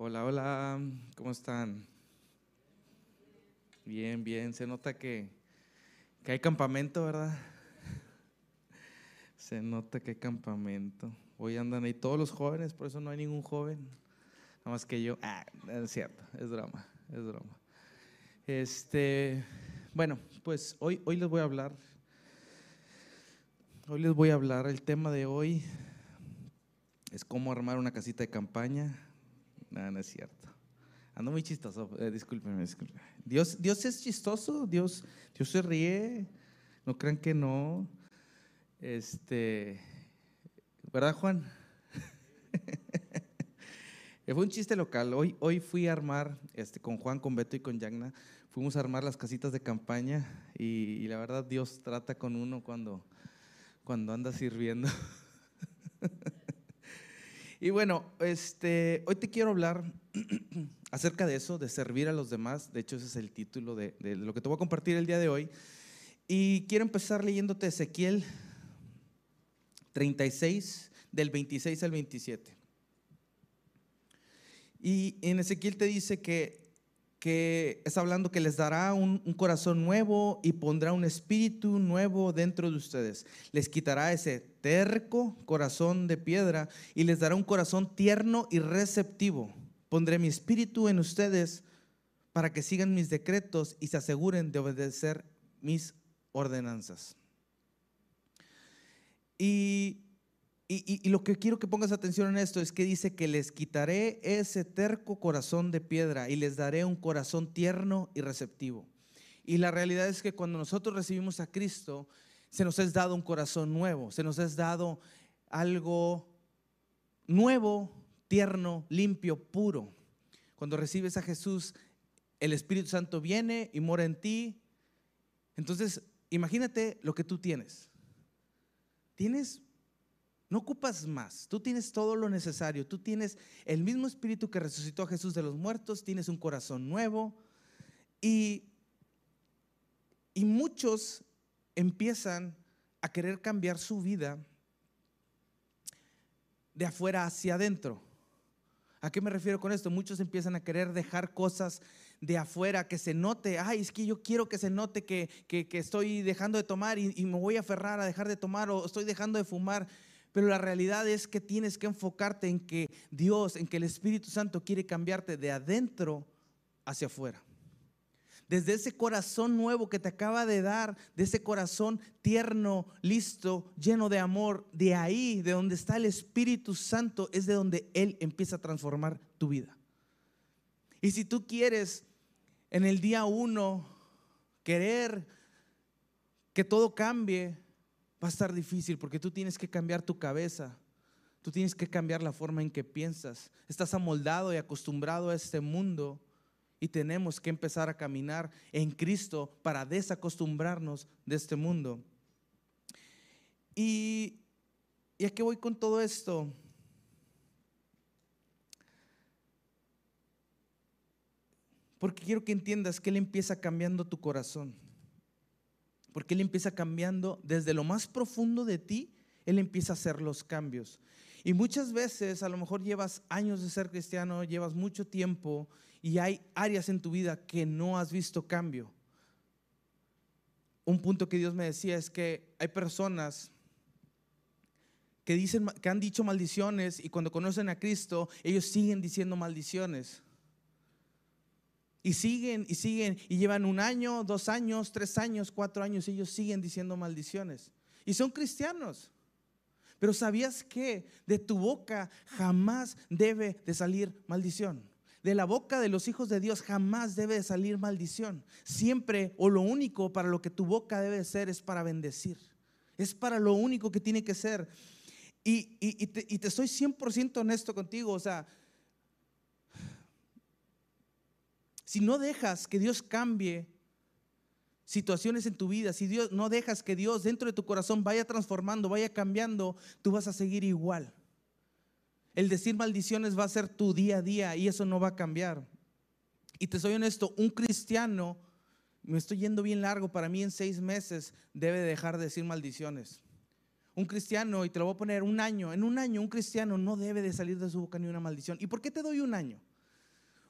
Hola, hola, ¿cómo están? Bien, bien, se nota que, que hay campamento, ¿verdad? Se nota que hay campamento. Hoy andan ahí todos los jóvenes, por eso no hay ningún joven. Nada más que yo. Ah, es cierto, es drama, es drama. Este, bueno, pues hoy, hoy les voy a hablar. Hoy les voy a hablar. El tema de hoy es cómo armar una casita de campaña. No, no es cierto. Ando muy chistoso, eh, discúlpenme. Dios, Dios es chistoso, Dios, Dios se ríe. No crean que no. Este, ¿verdad, Juan? Fue un chiste local. Hoy, hoy fui a armar, este, con Juan, con Beto y con Yagna, fuimos a armar las casitas de campaña y, y la verdad Dios trata con uno cuando, cuando anda sirviendo. y bueno, este, hoy te quiero hablar acerca de eso, de servir a los demás. De hecho, ese es el título de, de lo que te voy a compartir el día de hoy. Y quiero empezar leyéndote Ezequiel 36, del 26 al 27. Y en Ezequiel te dice que, que está hablando que les dará un, un, corazón nuevo y pondrá un espíritu nuevo dentro de ustedes. Les quitará ese terco corazón de piedra y les dará un corazón tierno y receptivo. Pondré mi espíritu en ustedes para que sigan mis decretos y se aseguren de obedecer mis ordenanzas. Y, y, lo que quiero que pongas atención en esto es que dice que les quitaré ese terco corazón de piedra y les daré un corazón tierno y receptivo. Y la realidad es que cuando nosotros recibimos a Cristo, se nos es dado un corazón nuevo, se nos es dado algo nuevo, tierno, limpio, puro. Cuando recibes a Jesús, el Espíritu Santo viene y mora en ti. Entonces, imagínate lo que tú tienes. Tienes, no ocupas más, tú tienes todo lo necesario, tú tienes el mismo espíritu que resucitó a Jesús de los muertos, tienes un corazón nuevo y, y muchos empiezan a querer cambiar su vida de afuera hacia adentro. ¿A qué me refiero con esto? Muchos empiezan a querer dejar cosas de afuera, que se note, ay, es que yo quiero que se note que, que, estoy dejando de tomar y, y, me voy a aferrar a dejar de tomar o estoy dejando de fumar. Pero la realidad es que tienes que enfocarte en que Dios, en que el Espíritu Santo quiere cambiarte de adentro hacia afuera. Desde ese corazón nuevo que te acaba de dar, de ese corazón tierno, listo, lleno de amor, de ahí, de donde está el Espíritu Santo, es de donde Él empieza a transformar tu vida. Y si tú quieres en el día uno querer que todo cambie, va a estar difícil porque tú tienes que cambiar tu cabeza. Tú tienes que cambiar la forma en que piensas. Estás amoldado y acostumbrado a este mundo y tenemos que empezar a caminar en Cristo para desacostumbrarnos de este mundo. Y, y a qué voy con todo esto? Porque quiero que entiendas que Él empieza cambiando tu corazón. Porque Él empieza cambiando desde lo más profundo de ti, Él empieza a hacer los cambios. Y muchas veces, a lo mejor llevas años de ser cristiano, llevas mucho tiempo y hay áreas en tu vida que no has visto cambio. Un punto que Dios me decía es que hay personas que dicen que han dicho maldiciones y cuando conocen a Cristo, ellos siguen diciendo maldiciones. Y siguen y siguen y llevan un año, dos años, tres años, cuatro años, ellos siguen diciendo maldiciones. Y son cristianos. Pero ¿sabías que de tu boca jamás debe de salir maldición? De la boca de los hijos de Dios jamás debe de salir maldición. Siempre o lo único para lo que tu boca debe ser es para bendecir. Es para lo único que tiene que ser. Y, y, y, te, y te, soy 100% honesto contigo. O sea, si no dejas que Dios cambie situaciones en tu vida, si Dios no dejas que Dios dentro de tu corazón vaya transformando, vaya cambiando, tú vas a seguir igual. El decir maldiciones va a ser tu día a día y eso no va a cambiar. Y te soy honesto, un cristiano, me estoy yendo bien largo, para mí en seis meses debe dejar de decir maldiciones. Un cristiano, y te lo voy a poner un año, en un año un cristiano no debe de salir de su boca ni una maldición. ¿Y por qué te doy un año?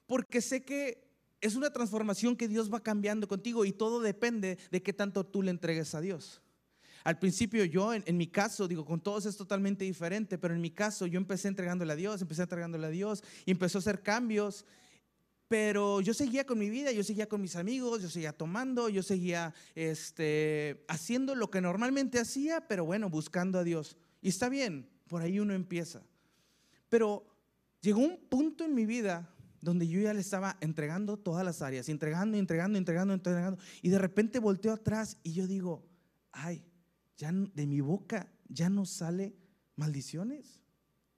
Porque sé que es una transformación que Dios va cambiando contigo y todo depende de qué tanto tú le entregues a Dios. Al principio yo, en, mi caso, digo, con todos es totalmente diferente, pero en mi caso yo empecé entregándole a Dios, empecé entregándole a Dios y empezó a hacer cambios, pero yo seguía con mi vida, yo seguía con mis amigos, yo seguía tomando, yo seguía este, haciendo lo que normalmente hacía, pero bueno, buscando a Dios. Y está bien, por ahí uno empieza. Pero llegó un punto en mi vida donde yo ya le estaba entregando todas las áreas, entregando, entregando, entregando, entregando. Y de repente volteo atrás y yo digo, ay, ya de mi boca ya no sale maldiciones.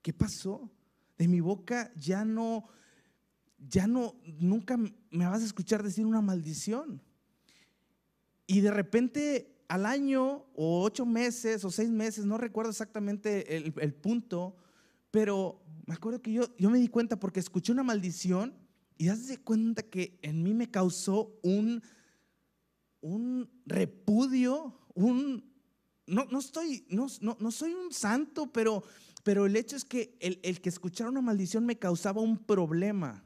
¿Qué pasó? De mi boca ya no, ya no, nunca me vas a escuchar decir una maldición. Y de repente al año o ocho meses o seis meses, no recuerdo exactamente el, el punto, pero me acuerdo que yo, yo me di cuenta porque escuché una maldición y das cuenta que en mí me causó un, un repudio, un... No, no estoy, no, no, no, soy un santo, pero, pero el hecho es que el, el que escuchara una maldición me causaba un problema,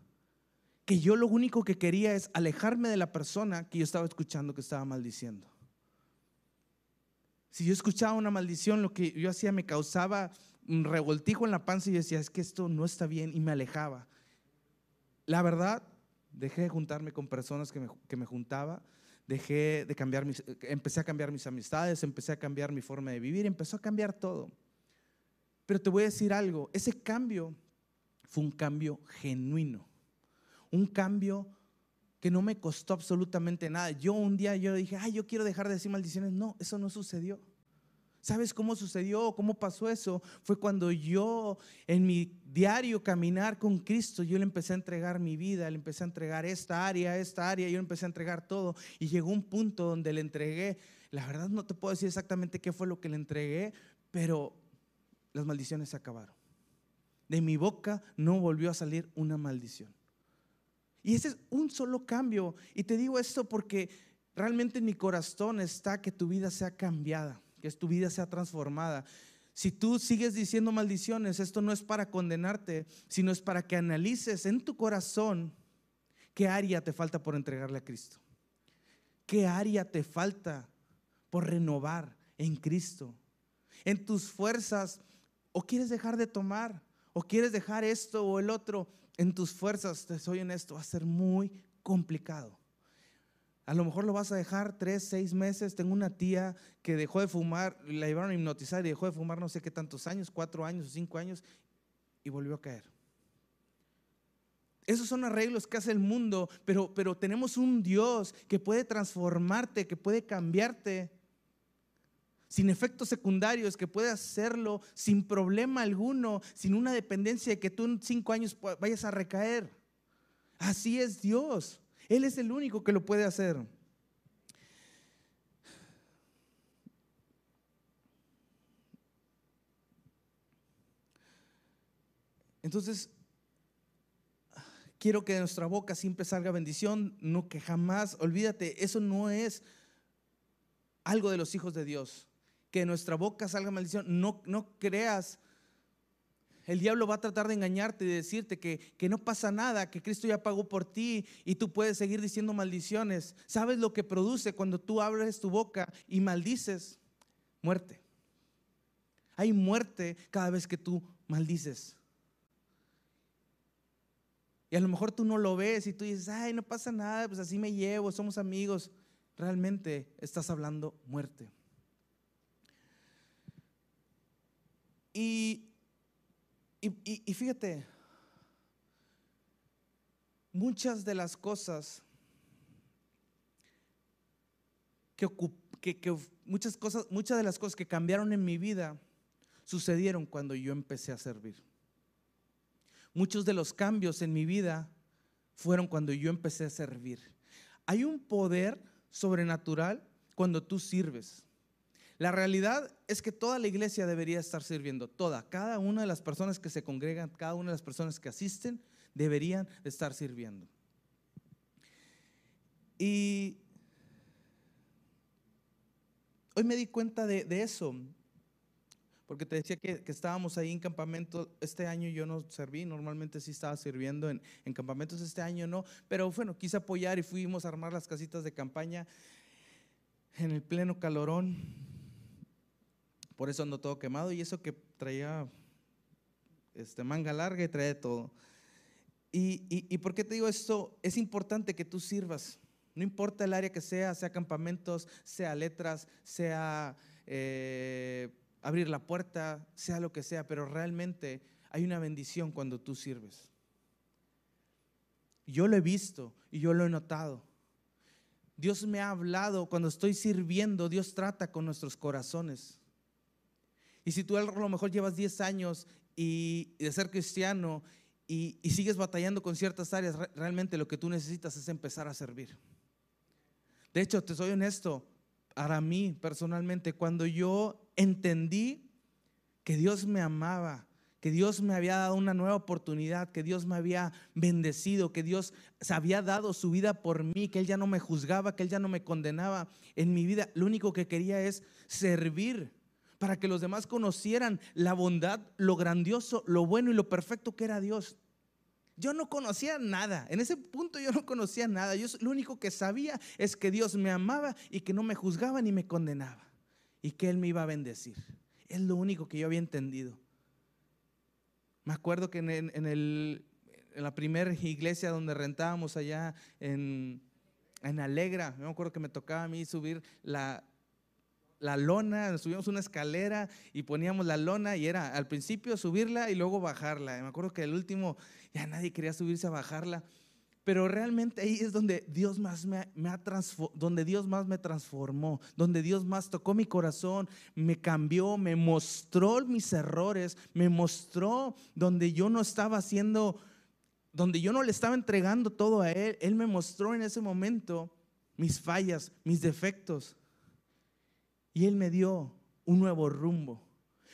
que yo lo único que quería es alejarme de la persona que yo estaba escuchando que estaba maldiciendo. Si yo escuchaba una maldición, lo que yo hacía me causaba revoltijo en la panza y decía, es que esto no está bien y me alejaba. La verdad, dejé de juntarme con personas que me, que me juntaba, dejé de cambiar mis, empecé a cambiar mis amistades, empecé a cambiar mi forma de vivir, empezó a cambiar todo. Pero te voy a decir algo, ese cambio fue un cambio genuino, un cambio que no me costó absolutamente nada. Yo un día yo dije, ay, yo quiero dejar de decir maldiciones. No, eso no sucedió. ¿Sabes cómo sucedió? ¿Cómo pasó eso? Fue cuando yo en mi diario caminar con Cristo, yo le empecé a entregar mi vida, le empecé a entregar esta área, esta área, yo le empecé a entregar todo. Y llegó un punto donde le entregué, la verdad no te puedo decir exactamente qué fue lo que le entregué, pero las maldiciones se acabaron. De mi boca no volvió a salir una maldición. Y ese es un solo cambio. Y te digo esto porque realmente en mi corazón está que tu vida sea cambiada que tu vida sea transformada. Si tú sigues diciendo maldiciones, esto no es para condenarte, sino es para que analices en tu corazón qué área te falta por entregarle a Cristo. ¿Qué área te falta por renovar en Cristo? En tus fuerzas, o quieres dejar de tomar, o quieres dejar esto o el otro, en tus fuerzas, te soy honesto, va a ser muy complicado. A lo mejor lo vas a dejar tres, seis meses. Tengo una tía que dejó de fumar, la llevaron a hipnotizar y dejó de fumar no sé qué tantos años, cuatro años o cinco años, y volvió a caer. Esos son arreglos que hace el mundo, pero, pero tenemos un Dios que puede transformarte, que puede cambiarte sin efectos secundarios, que puede hacerlo sin problema alguno, sin una dependencia de que tú en cinco años vayas a recaer. Así es Dios. Él es el único que lo puede hacer. Entonces, quiero que de nuestra boca siempre salga bendición, no que jamás, olvídate, eso no es algo de los hijos de Dios. Que de nuestra boca salga maldición, no, no creas el diablo va a tratar de engañarte y decirte que, que, no pasa nada, que Cristo ya pagó por ti y tú puedes seguir diciendo maldiciones. ¿Sabes lo que produce cuando tú abres tu boca y maldices? Muerte. Hay muerte cada vez que tú maldices. Y a lo mejor tú no lo ves y tú dices, ay, no pasa nada, pues así me llevo, somos amigos. Realmente estás hablando muerte. Y y, fíjate, muchas de las cosas que, que, muchas cosas, muchas de las cosas que cambiaron en mi vida sucedieron cuando yo empecé a servir. Muchos de los cambios en mi vida fueron cuando yo empecé a servir. Hay un poder sobrenatural cuando tú sirves. La realidad es que toda la iglesia debería estar sirviendo, toda, cada una de las personas que se congregan, cada una de las personas que asisten, deberían estar sirviendo. Y hoy me di cuenta de, eso, porque te decía que, estábamos ahí en campamento. Este año yo no serví, normalmente sí estaba sirviendo en, en, campamentos, este año no. Pero bueno, quise apoyar y fuimos a armar las casitas de campaña en el pleno calorón. Por eso ando todo quemado y eso que traía este, manga larga y traía todo. Y, y, y, por qué te digo esto? Es importante que tú sirvas. No importa el área que sea, sea campamentos, sea letras, sea eh, abrir la puerta, sea lo que sea, pero realmente hay una bendición cuando tú sirves. Yo lo he visto y yo lo he notado. Dios me ha hablado, cuando estoy sirviendo, Dios trata con nuestros corazones. Y si tú a lo mejor llevas 10 años y de ser cristiano y, sigues batallando con ciertas áreas, realmente lo que tú necesitas es empezar a servir. De hecho, te soy honesto, para mí personalmente, cuando yo entendí que Dios me amaba, que Dios me había dado una nueva oportunidad, que Dios me había bendecido, que Dios se había dado su vida por mí, que Él ya no me juzgaba, que Él ya no me condenaba en mi vida. Lo único que quería es servir para que los demás conocieran la bondad, lo grandioso, lo bueno y lo perfecto que era Dios. Yo no conocía nada. En ese punto yo no conocía nada. Yo lo único que sabía es que Dios me amaba y que no me juzgaba ni me condenaba. Y que Él me iba a bendecir. Es lo único que yo había entendido. Me acuerdo que en, la primera iglesia donde rentábamos allá en, en Alegra, me acuerdo que me tocaba a mí subir la, la lona, subíamos una escalera y poníamos la lona y era al principio subirla y luego bajarla. Me acuerdo que el último ya nadie quería subirse a bajarla, pero realmente ahí es donde Dios más me, ha donde Dios más me transformó, donde Dios más tocó mi corazón, me cambió, me mostró mis errores, me mostró donde yo no estaba haciendo, donde yo no le estaba entregando todo a Él. Él me mostró en ese momento mis fallas, mis defectos. Y Él me dio un nuevo rumbo.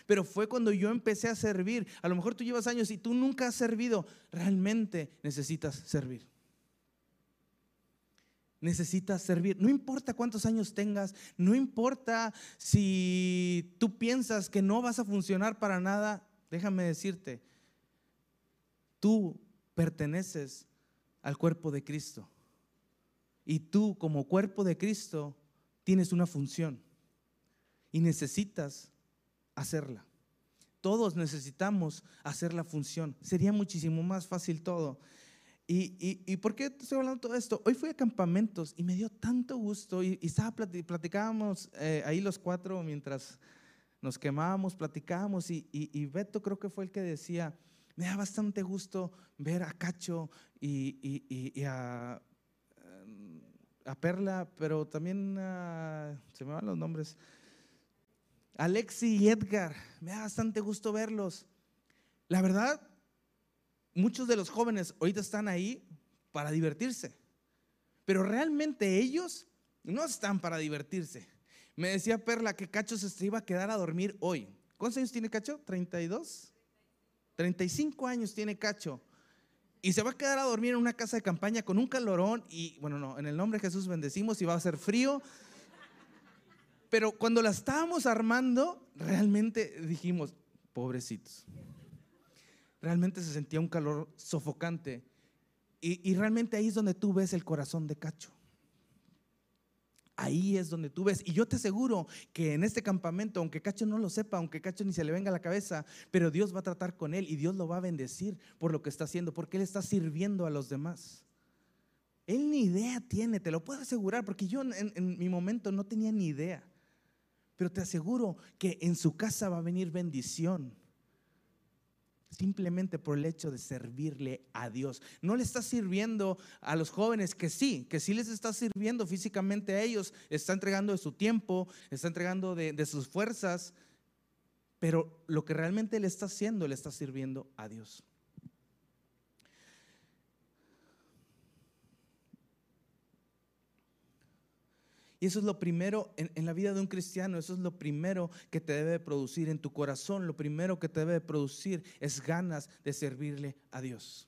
Pero fue cuando yo empecé a servir. A lo mejor tú llevas años y tú nunca has servido. Realmente necesitas servir. Necesitas servir. No importa cuántos años tengas, no importa si tú piensas que no vas a funcionar para nada. Déjame decirte, tú perteneces al cuerpo de Cristo. Y tú como cuerpo de Cristo tienes una función y necesitas hacerla. Todos necesitamos hacer la función. Sería muchísimo más fácil todo. ¿Y, y, por qué estoy hablando de todo esto? Hoy fui a campamentos y me dio tanto gusto y, estaba, platicábamos eh, ahí los cuatro mientras nos quemábamos, platicábamos y, y, Beto creo que fue el que decía, me da bastante gusto ver a Cacho y, a, a, Perla, pero también se me van los nombres, Alexi y Edgar, me da bastante gusto verlos. La verdad, muchos de los jóvenes ahorita están ahí para divertirse, pero realmente ellos no están para divertirse. Me decía Perla que Cacho se iba a quedar a dormir hoy. ¿Cuántos años tiene Cacho? ¿32? 35 años tiene Cacho. Y se va a quedar a dormir en una casa de campaña con un calorón y, bueno, no, en el nombre de Jesús bendecimos y va a ser frío pero cuando la estábamos armando, realmente dijimos, pobrecitos. Realmente se sentía un calor sofocante. Y, realmente ahí es donde tú ves el corazón de Cacho. Ahí es donde tú ves. Y yo te aseguro que en este campamento, aunque Cacho no lo sepa, aunque Cacho ni se le venga a la cabeza, pero Dios va a tratar con él y Dios lo va a bendecir por lo que está haciendo, porque él está sirviendo a los demás. Él ni idea tiene, te lo puedo asegurar, porque yo en mi momento no tenía ni idea. Pero te aseguro que en su casa va a venir bendición. Simplemente por el hecho de servirle a Dios. No le está sirviendo a los jóvenes que sí, que sí les está sirviendo físicamente a ellos. Está entregando de su tiempo, está entregando de sus fuerzas. Pero lo que realmente le está haciendo, le está sirviendo a Dios. Y eso es lo primero en, la vida de un cristiano, eso es lo primero que te debe producir en tu corazón, lo primero que te debe producir es ganas de servirle a Dios.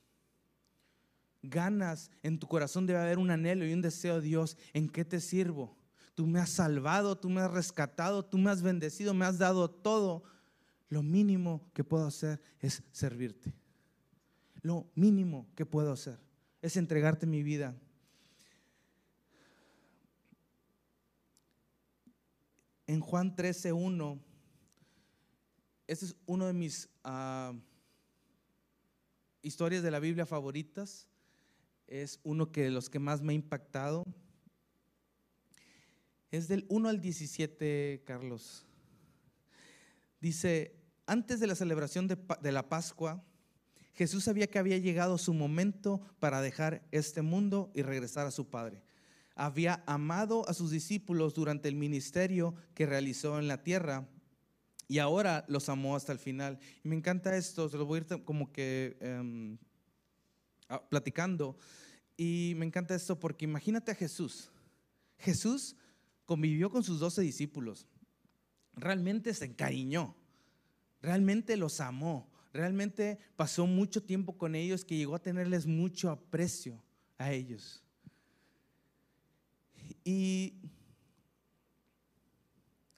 Ganas en tu corazón debe haber un anhelo y un deseo, Dios, ¿en qué te sirvo? Tú me has salvado, tú me has rescatado, tú me has bendecido, me has dado todo. lo mínimo que puedo hacer es servirte. Lo mínimo que puedo hacer es entregarte mi vida. En Juan 13.1, este es uno de mis ah, historias de la Biblia favoritas. Es uno que de los que más me ha impactado. Es del 1 al 17, Carlos. Dice, antes de la celebración de, de la Pascua, Jesús sabía que había llegado su momento para dejar este mundo y regresar a su Padre. Había amado a sus discípulos durante el ministerio que realizó en la tierra y ahora los amó hasta el final. Y me encanta esto, se lo voy a ir como que em, platicando. Y me encanta esto porque imagínate a Jesús. Jesús convivió con sus doce discípulos. Realmente se encariñó. Realmente los amó. Realmente pasó mucho tiempo con ellos que llegó a tenerles mucho aprecio a ellos. Y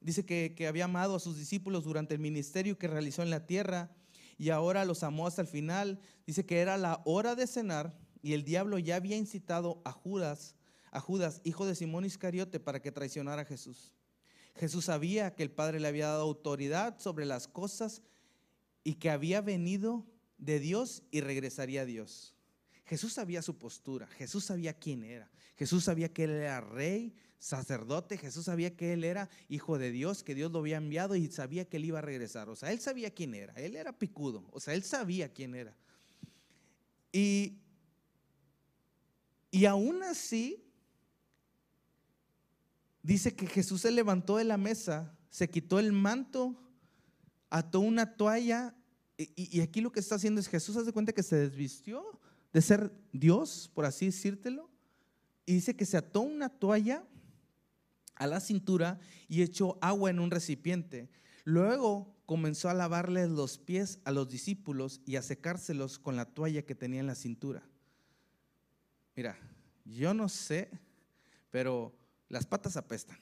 Dice que, había amado a sus discípulos durante el ministerio que realizó en la tierra y ahora los amó hasta el final. Dice que era la hora de cenar y el diablo ya había incitado a Judas, a Judas, hijo de Simón Iscariote, para que traicionara a Jesús. Jesús sabía que el Padre le había dado autoridad sobre las cosas y que había venido de Dios y regresaría a Dios. Jesús sabía su postura, Jesús sabía quién era, Jesús sabía que él era rey, sacerdote, Jesús sabía que él era hijo de Dios, que Dios lo había enviado y sabía que él iba a regresar. O sea, él sabía quién era, él era picudo, o sea, él sabía quién era. Y, y aún así, dice que Jesús se levantó de la mesa, se quitó el manto, ató una toalla, y, y aquí lo que está haciendo es Jesús hace cuenta que se desvistió de ser Dios, por así decírtelo, y dice que se ató una toalla a la cintura y echó agua en un recipiente. Luego comenzó a lavarles los pies a los discípulos y a secárselos con la toalla que tenía en la cintura. Mira, yo no sé, pero las patas apestan.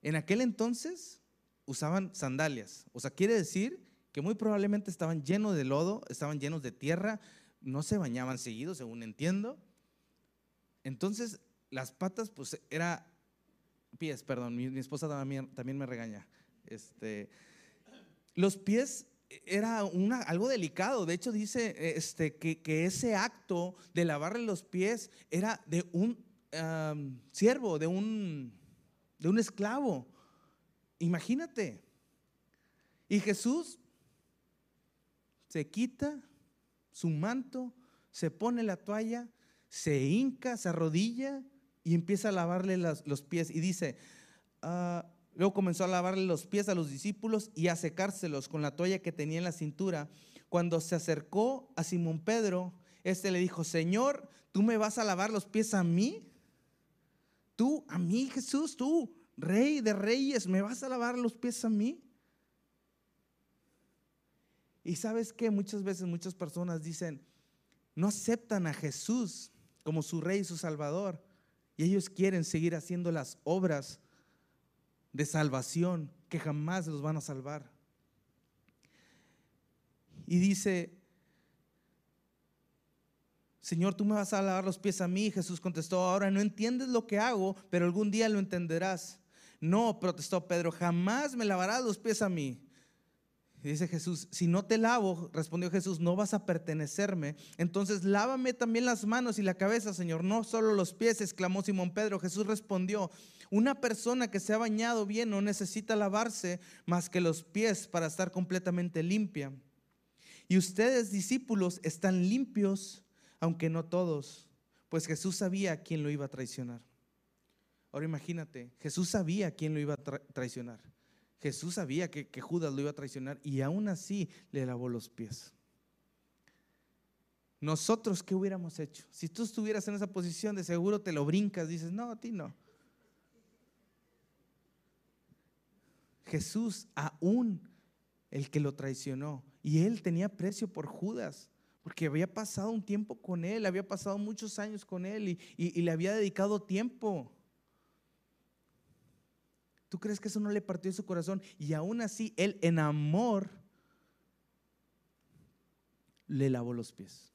En aquel entonces usaban sandalias. O sea, quiere decir que muy probablemente estaban llenos de lodo, estaban llenos de tierra, no se bañaban seguido, según entiendo. Entonces, las patas, pues era pies, perdón, mi, esposa también, también, me regaña. Este, los pies era una, algo delicado. De hecho, dice este, que, que, ese acto de lavarle los pies era de un siervo, de un, de un esclavo. Imagínate. Y Jesús se quita su manto, se pone la toalla, se hinca, se arrodilla y empieza a lavarle los pies. Y dice, ah, luego comenzó a lavarle los pies a los discípulos y a secárselos con la toalla que tenía en la cintura. Cuando se acercó a Simón Pedro, este le dijo, Señor, ¿tú me vas a lavar los pies a mí? Tú, a mí, Jesús, tú, rey de reyes, ¿me vas a lavar los pies a mí? Y sabes que muchas veces muchas personas dicen, no aceptan a Jesús como su rey y su salvador. Y ellos quieren seguir haciendo las obras de salvación que jamás los van a salvar. Y dice, Señor, tú me vas a lavar los pies a mí. Jesús contestó, ahora no entiendes lo que hago, pero algún día lo entenderás. No, protestó Pedro, jamás me lavarás los pies a mí dice Jesús, si no te lavo, respondió Jesús, no vas a pertenecerme. Entonces lávame también las manos y la cabeza, Señor, no solo los pies, exclamó Simón Pedro. Jesús respondió, una persona que se ha bañado bien no necesita lavarse más que los pies para estar completamente limpia. Y ustedes, discípulos, están limpios, aunque no todos, pues Jesús sabía quién lo iba a traicionar. Ahora imagínate, Jesús sabía quién lo iba a traicionar. Jesús sabía que, Judas lo iba a traicionar y aún así le lavó los pies. Nosotros, ¿qué hubiéramos hecho? Si tú estuvieras en esa posición, de seguro te lo brincas, dices, no, a ti no. Jesús, aún el que lo traicionó, y él tenía precio por Judas, porque había pasado un tiempo con él, había pasado muchos años con él y le había dedicado tiempo. ¿Tú crees que eso no le partió su corazón? Y aún así, él en amor le lavó los pies.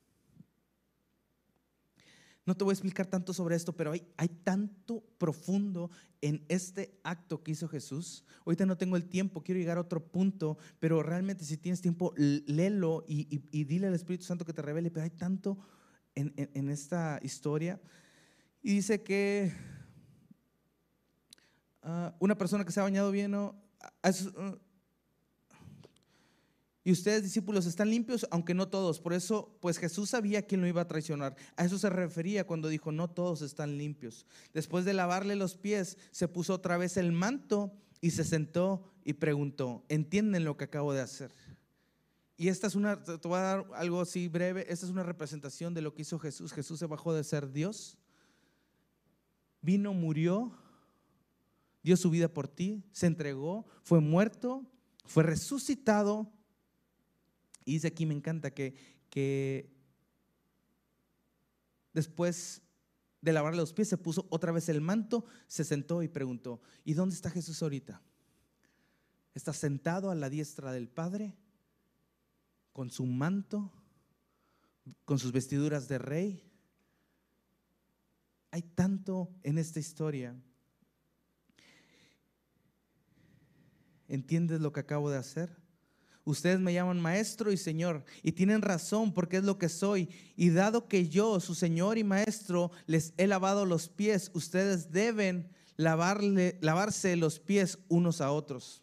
No te voy a explicar tanto sobre esto, pero hay, hay, tanto profundo en este acto que hizo Jesús. Ahorita no tengo el tiempo, quiero llegar a otro punto, pero realmente si tienes tiempo, léelo y, dile al Espíritu Santo que te revele, pero hay tanto en, en esta historia. Y dice que Ah, una persona que se ha bañado bien. Ah, ah. y ustedes, discípulos, están limpios, aunque no todos. Por eso, pues Jesús sabía quién lo iba a traicionar. A eso se refería cuando dijo, no todos están limpios. Después de lavarle los pies, se puso otra vez el manto y se sentó y preguntó, ¿entienden lo que acabo de hacer? Y esta es una, te voy a dar algo así breve, esta es una representación de lo que hizo Jesús. Jesús se bajó de ser Dios, vino, murió dio su vida por ti, se entregó, fue muerto, fue resucitado. Y dice aquí, me encanta que, que después de lavarle los pies se puso otra vez el manto, se sentó y preguntó, ¿y dónde está Jesús ahorita? Está sentado a la diestra del Padre, con su manto, con sus vestiduras de rey. Hay tanto en esta historia ¿Entiendes lo que acabo de hacer? Ustedes me llaman maestro y señor y tienen razón porque es lo que soy. Y dado que yo, su señor y maestro, les he lavado los pies, ustedes deben lavarse los pies unos a otros.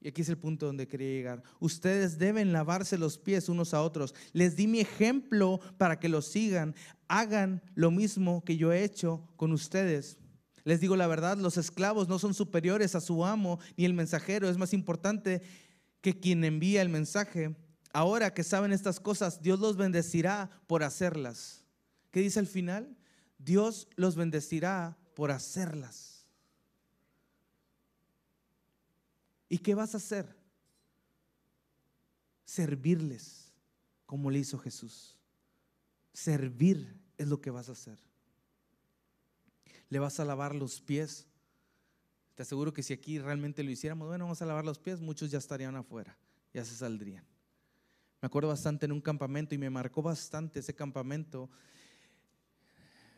Y aquí es el punto donde quería llegar. Ustedes deben lavarse los pies unos a otros. Les di mi ejemplo para que lo sigan. Hagan lo mismo que yo he hecho con ustedes. Les digo la verdad, los esclavos no son superiores a su amo ni el mensajero. Es más importante que quien envía el mensaje. Ahora que saben estas cosas, Dios los bendecirá por hacerlas. ¿Qué dice al final? Dios los bendecirá por hacerlas. ¿Y qué vas a hacer? Servirles como le hizo Jesús. Servir es lo que vas a hacer le vas a lavar los pies. Te aseguro que si aquí realmente lo hiciéramos, bueno, vamos a lavar los pies, muchos ya estarían afuera, ya se saldrían. Me acuerdo bastante en un campamento y me marcó bastante ese campamento.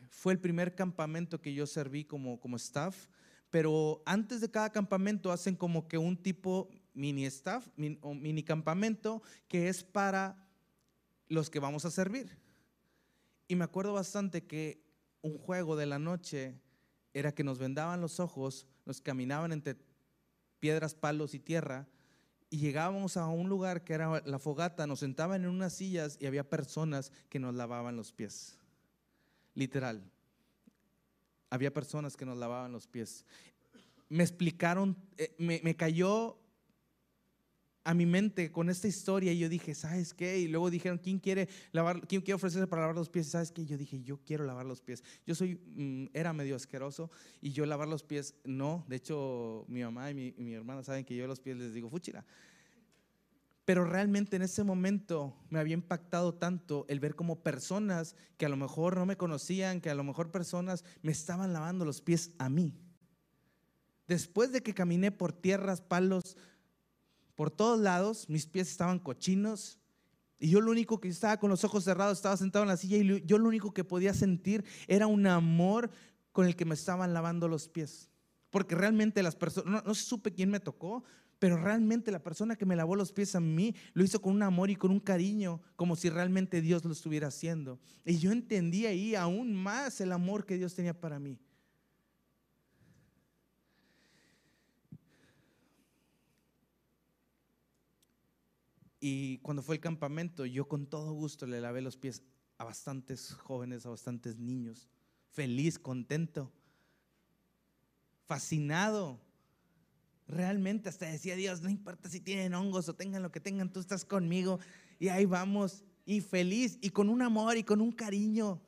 Fue el primer campamento que yo serví como, como staff, pero antes de cada campamento hacen como que un tipo mini staff o mini campamento que es para los que vamos a servir. Y me acuerdo bastante que un juego de la noche era que nos vendaban los ojos, nos caminaban entre piedras, palos y tierra, y llegábamos a un lugar que era la fogata, nos sentaban en unas sillas y había personas que nos lavaban los pies. Literal. Había personas que nos lavaban los pies. Me explicaron, eh, me, me cayó a mi mente con esta historia y yo dije, ¿sabes qué? Y luego dijeron, ¿quién quiere lavar, quién quiere ofrecerse para lavar los pies? ¿Sabes qué? Yo dije, yo quiero lavar los pies. Yo soy, mm, era medio asqueroso y yo lavar los pies, no. De hecho, mi mamá y mi, hermana saben que yo los pies les digo, fúchila. Pero realmente en ese momento me había impactado tanto el ver como personas que a lo mejor no me conocían, que a lo mejor personas me estaban lavando los pies a mí. Después de que caminé por tierras, palos, por todos lados, mis pies estaban cochinos. Y yo lo único que estaba con los ojos cerrados, estaba sentado en la silla y yo lo único que podía sentir era un amor con el que me estaban lavando los pies. Porque realmente las personas, no, supe quién me tocó, pero realmente la persona que me lavó los pies a mí lo hizo con un amor y con un cariño, como si realmente Dios lo estuviera haciendo. Y yo entendí ahí aún más el amor que Dios tenía para mí. Y cuando fue el campamento, yo con todo gusto le lavé los pies a bastantes jóvenes, a bastantes niños. Feliz, contento, fascinado. Realmente hasta decía Dios, no importa si tienen hongos o tengan lo que tengan, tú estás conmigo. Y ahí vamos, y feliz, y con un amor y con un cariño.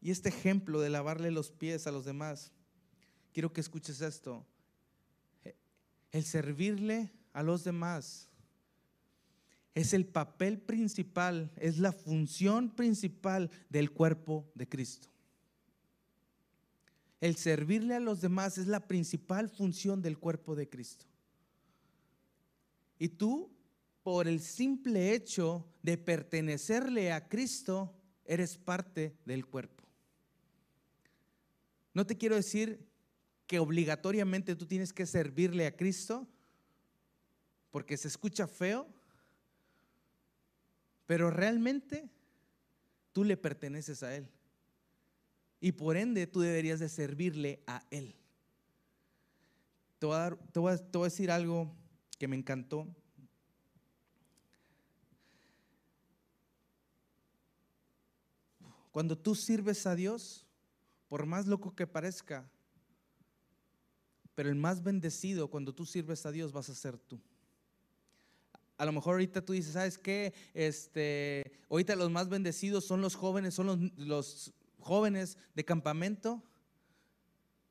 Y este ejemplo de lavarle los pies a los demás, quiero que escuches esto el servirle a los demás es el papel principal, es la función principal del cuerpo de Cristo. el servirle a los demás es la principal función del cuerpo de Cristo. Y tú, por el simple hecho de pertenecerle a Cristo, eres parte del cuerpo. No te quiero decir que obligatoriamente tú tienes que servirle a Cristo, porque se escucha feo, pero realmente tú le perteneces a Él. Y por ende tú deberías de servirle a Él. Te voy a, te voy a decir algo que me encantó. Cuando tú sirves a Dios, por más loco que parezca, pero el más bendecido cuando tú sirves a Dios vas a ser tú. A lo mejor ahorita tú dices, ¿sabes qué? Este, ahorita los más bendecidos son los jóvenes, son los, jóvenes de campamento,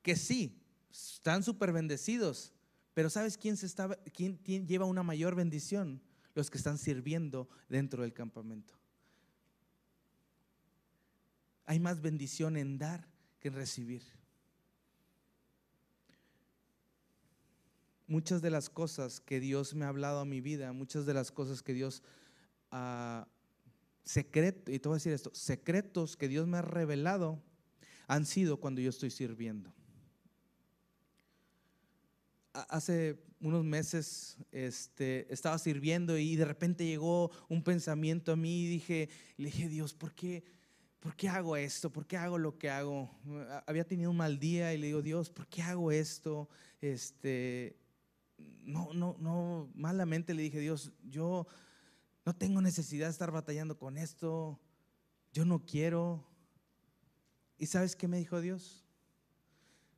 que sí, están súper bendecidos, pero ¿sabes quién, se está, quién lleva una mayor bendición? Los que están sirviendo dentro del campamento. Hay más bendición en dar que en recibir. Muchas de las cosas que Dios me ha hablado a mi vida, muchas de las cosas que Dios, uh, secreto, y te voy a decir esto, secretos que Dios me ha revelado han sido cuando yo estoy sirviendo. Hace unos meses este, estaba sirviendo y de repente llegó un pensamiento a mí y dije, le dije, Dios, ¿por qué? ¿por qué hago esto? ¿Por qué hago lo que hago? Había tenido un mal día y le digo, Dios, ¿por qué hago esto? Este, no, no, no, malamente le dije, Dios, yo no tengo necesidad de estar batallando con esto, yo no quiero. ¿Y sabes qué me dijo Dios?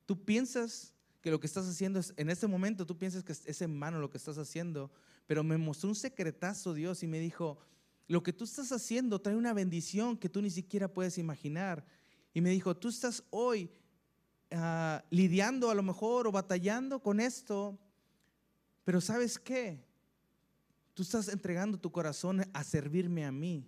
Tú piensas que lo que estás haciendo es, en este momento tú piensas que es en mano lo que estás haciendo, pero me mostró un secretazo Dios y me dijo, lo que tú estás haciendo trae una bendición que tú ni siquiera puedes imaginar. Y me dijo, tú estás hoy ah, lidiando a lo mejor o batallando con esto, pero ¿sabes qué? Tú estás entregando tu corazón a servirme a mí.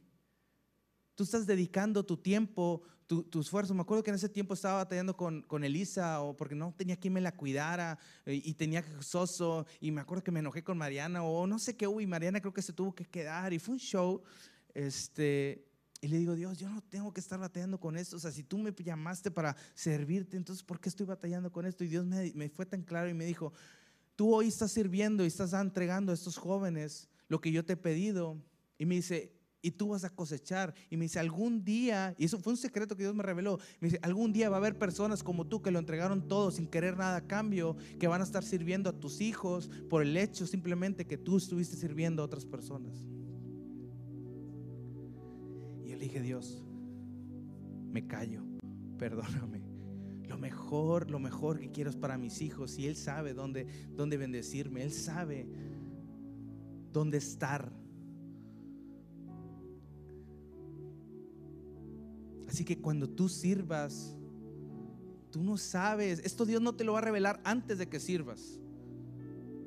Tú estás dedicando tu tiempo, tu, esfuerzo. Me acuerdo que en ese tiempo estaba batallando con, con Elisa o porque no tenía quien me la cuidara eh, y, tenía soso y me acuerdo que me enojé con Mariana o no sé qué hubo y Mariana creo que se tuvo que quedar y fue un show. Este, y le digo, Dios, yo no tengo que estar batallando con esto. O sea, si tú me llamaste para servirte, entonces ¿por qué estoy batallando con esto? Y Dios me, me fue tan claro y me dijo, tú hoy estás sirviendo y estás entregando a estos jóvenes lo que yo te he pedido. Y me dice, y tú vas a cosechar. Y me dice, algún día, y eso fue un secreto que Dios me reveló, me dice, algún día va a haber personas como tú que lo entregaron todo sin querer nada a cambio, que van a estar sirviendo a tus hijos por el hecho simplemente que tú estuviste sirviendo a otras personas. Y yo le dije, Dios, me callo, perdóname. Lo mejor, lo mejor que quiero es para mis hijos y Él sabe dónde, dónde bendecirme, Él sabe dónde estar Así que cuando tú sirvas, tú no sabes, esto Dios no te lo va a revelar antes de que sirvas.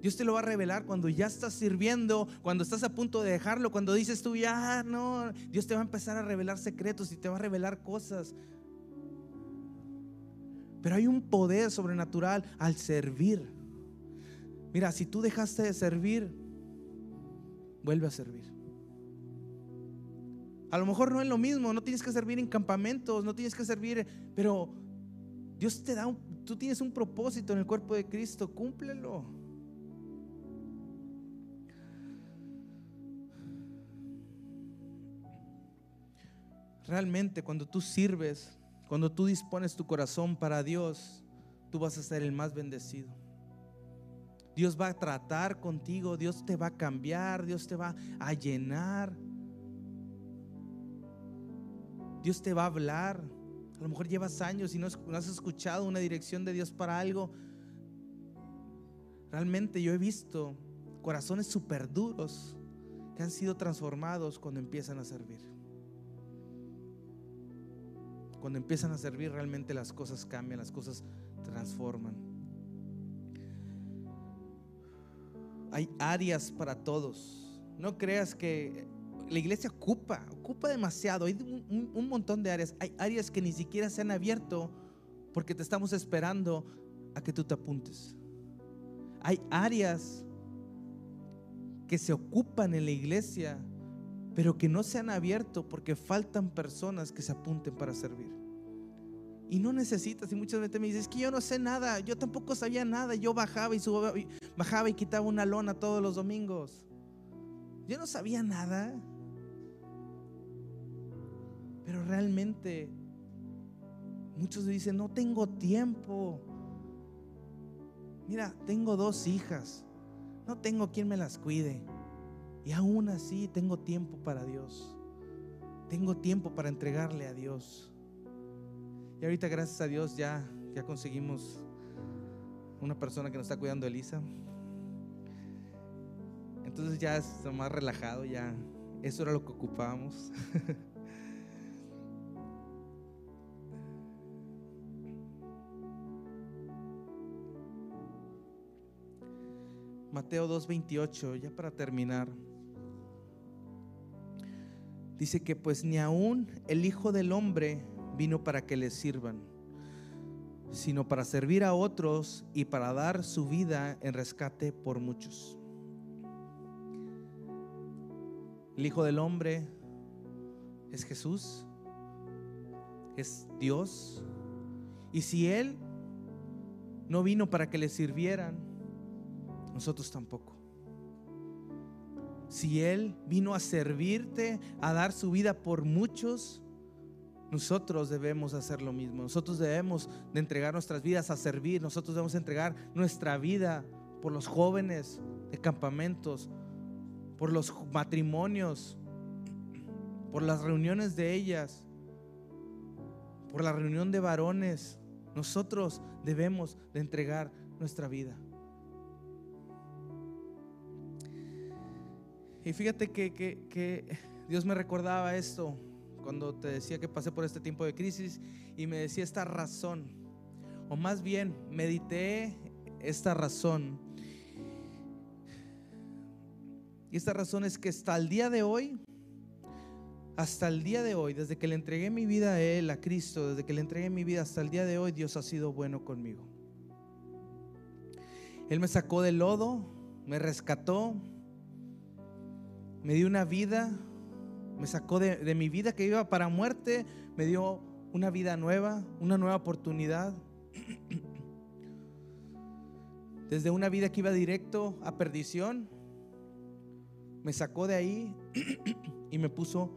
Dios te lo va a revelar cuando ya estás sirviendo, cuando estás a punto de dejarlo, cuando dices tú, ya no, Dios te va a empezar a revelar secretos y te va a revelar cosas. Pero hay un poder sobrenatural al servir. Mira, si tú dejaste de servir, vuelve a servir. A lo mejor no es lo mismo, no tienes que servir en campamentos, no tienes que servir, pero Dios te da, un, tú tienes un propósito en el cuerpo de Cristo, cúmplelo. Realmente cuando tú sirves, cuando tú dispones tu corazón para Dios, tú vas a ser el más bendecido. Dios va a tratar contigo, Dios te va a cambiar, Dios te va a llenar. Dios te va a hablar. A lo mejor llevas años y no, has escuchado una dirección de Dios para algo. Realmente yo he visto corazones súper duros que han sido transformados cuando empiezan a servir. Cuando empiezan a servir realmente las cosas cambian, las cosas transforman. Hay áreas para todos. No creas que la iglesia ocupa, ocupa demasiado. Hay un, montón de áreas. Hay áreas que ni siquiera se han abierto porque te estamos esperando a que tú te apuntes. Hay áreas que se ocupan en la iglesia, pero que no se han abierto porque faltan personas que se apunten para servir. Y no necesitas, y muchas veces me dices, es que yo no sé nada, yo tampoco sabía nada, yo bajaba y subía, bajaba y quitaba una lona todos los domingos. Yo no sabía nada. Pero realmente muchos dicen, no tengo tiempo. Mira, tengo dos hijas, no tengo quien me las cuide. Y aún así tengo tiempo para Dios. Tengo tiempo para entregarle a Dios. Y ahorita gracias a Dios ya, ya conseguimos una persona que nos está cuidando Elisa. Entonces ya es más relajado, ya eso era lo que ocupábamos. Mateo 2.28, ya para terminar. Dice que pues ni aún el Hijo del Hombre vino para que le sirvan, sino para servir a otros y para dar su vida en rescate por muchos. El Hijo del Hombre es Jesús, es Dios. Y si Él no vino para que le sirvieran, nosotros tampoco. Si Él vino a servirte, a dar su vida por muchos, nosotros debemos hacer lo mismo. Nosotros debemos de entregar nuestras vidas a servir. Nosotros debemos entregar nuestra vida por los jóvenes de campamentos, por los matrimonios, por las reuniones de ellas, por la reunión de varones. Nosotros debemos de entregar nuestra vida. Y fíjate que, Dios me recordaba esto cuando te decía que pasé por este tiempo de crisis y me decía esta razón, o más bien medité esta razón. Y esta razón es que hasta el día de hoy, hasta el día de hoy, desde que le entregué mi vida a Él, a Cristo, desde que le entregué mi vida hasta el día de hoy, Dios ha sido bueno conmigo. Él me sacó del lodo, me rescató, me dio una vida, me sacó de, mi vida que iba para muerte, me dio una vida nueva, una nueva oportunidad. Desde una vida que iba directo a perdición, me sacó de ahí y me puso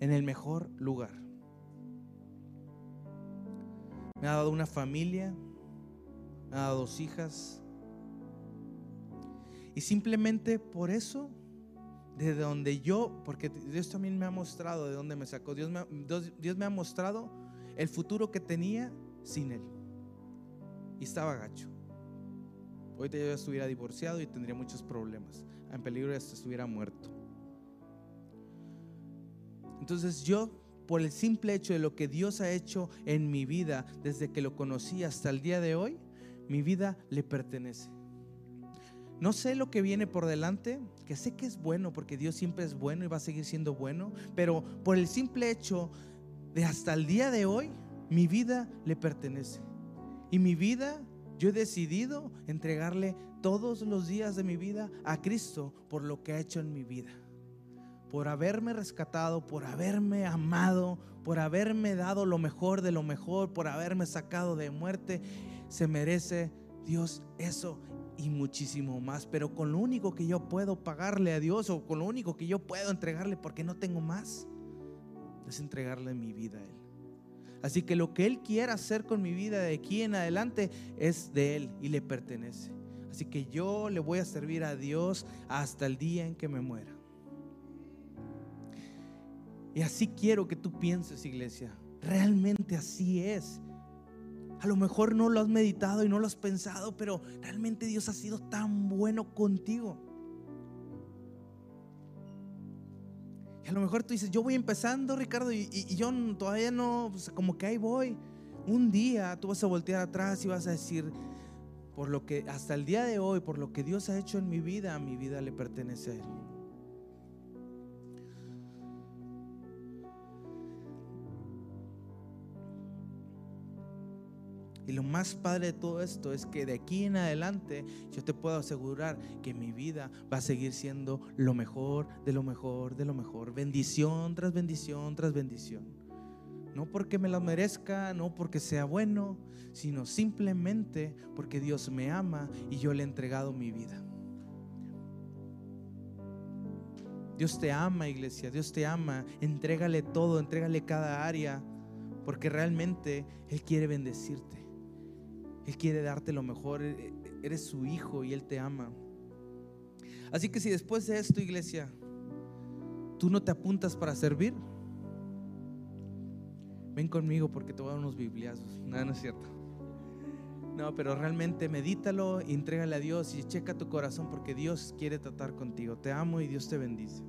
en el mejor lugar. Me ha dado una familia, me ha dado dos hijas. Y simplemente por eso de donde yo, porque Dios también me ha mostrado de dónde me sacó, Dios me, ha mostrado el futuro que tenía sin Él. Y estaba gacho. Ahorita yo ya estuviera divorciado y tendría muchos problemas. En peligro de estuviera muerto. Entonces yo, por el simple hecho de lo que Dios ha hecho en mi vida, desde que lo conocí hasta el día de hoy, mi vida le pertenece. No sé lo que viene por delante, que sé que es bueno porque Dios siempre es bueno y va a seguir siendo bueno, pero por el simple hecho de hasta el día de hoy, mi vida le pertenece. Y mi vida, yo he decidido entregarle todos los días de mi vida a Cristo por lo que ha hecho en mi vida. Por haberme rescatado, por haberme amado, por haberme dado lo mejor de lo mejor, por haberme sacado de muerte, se merece Dios eso y muchísimo más. Pero con lo único que yo puedo pagarle a Dios o con lo único que yo puedo entregarle porque no tengo más, es entregarle mi vida a Él. Así que lo que Él quiera hacer con mi vida de aquí en adelante es de Él y le pertenece. Así que yo le voy a servir a Dios hasta el día en que me muera. Y así quiero que tú pienses, iglesia. Realmente así es. A lo mejor no lo has meditado y no lo has pensado, pero realmente Dios ha sido tan bueno contigo. Y a lo mejor tú dices, yo voy empezando, Ricardo, y, yo todavía no, pues, como que ahí voy. Un día tú vas a voltear atrás y vas a decir, por lo que hasta el día de hoy, por lo que Dios ha hecho en mi vida, mi vida le pertenece a Él. Lo más padre de todo esto es que de aquí en adelante yo te puedo asegurar que mi vida va a seguir siendo lo mejor, de lo mejor, de lo mejor. Bendición tras bendición tras bendición. No porque me la merezca, no porque sea bueno, sino simplemente porque Dios me ama y yo le he entregado mi vida. Dios te ama, iglesia, Dios te ama. Entrégale todo, entrégale cada área, porque realmente Él quiere bendecirte. Él quiere darte lo mejor. E, e, eres su hijo y Él te ama. Así que si después de esto, iglesia, tú no te apuntas para servir, ven conmigo porque te voy a dar unos bibliazos. No, no es cierto. No, pero realmente medítalo, entrégale a Dios y checa tu corazón porque Dios quiere tratar contigo. Te amo y Dios te bendice.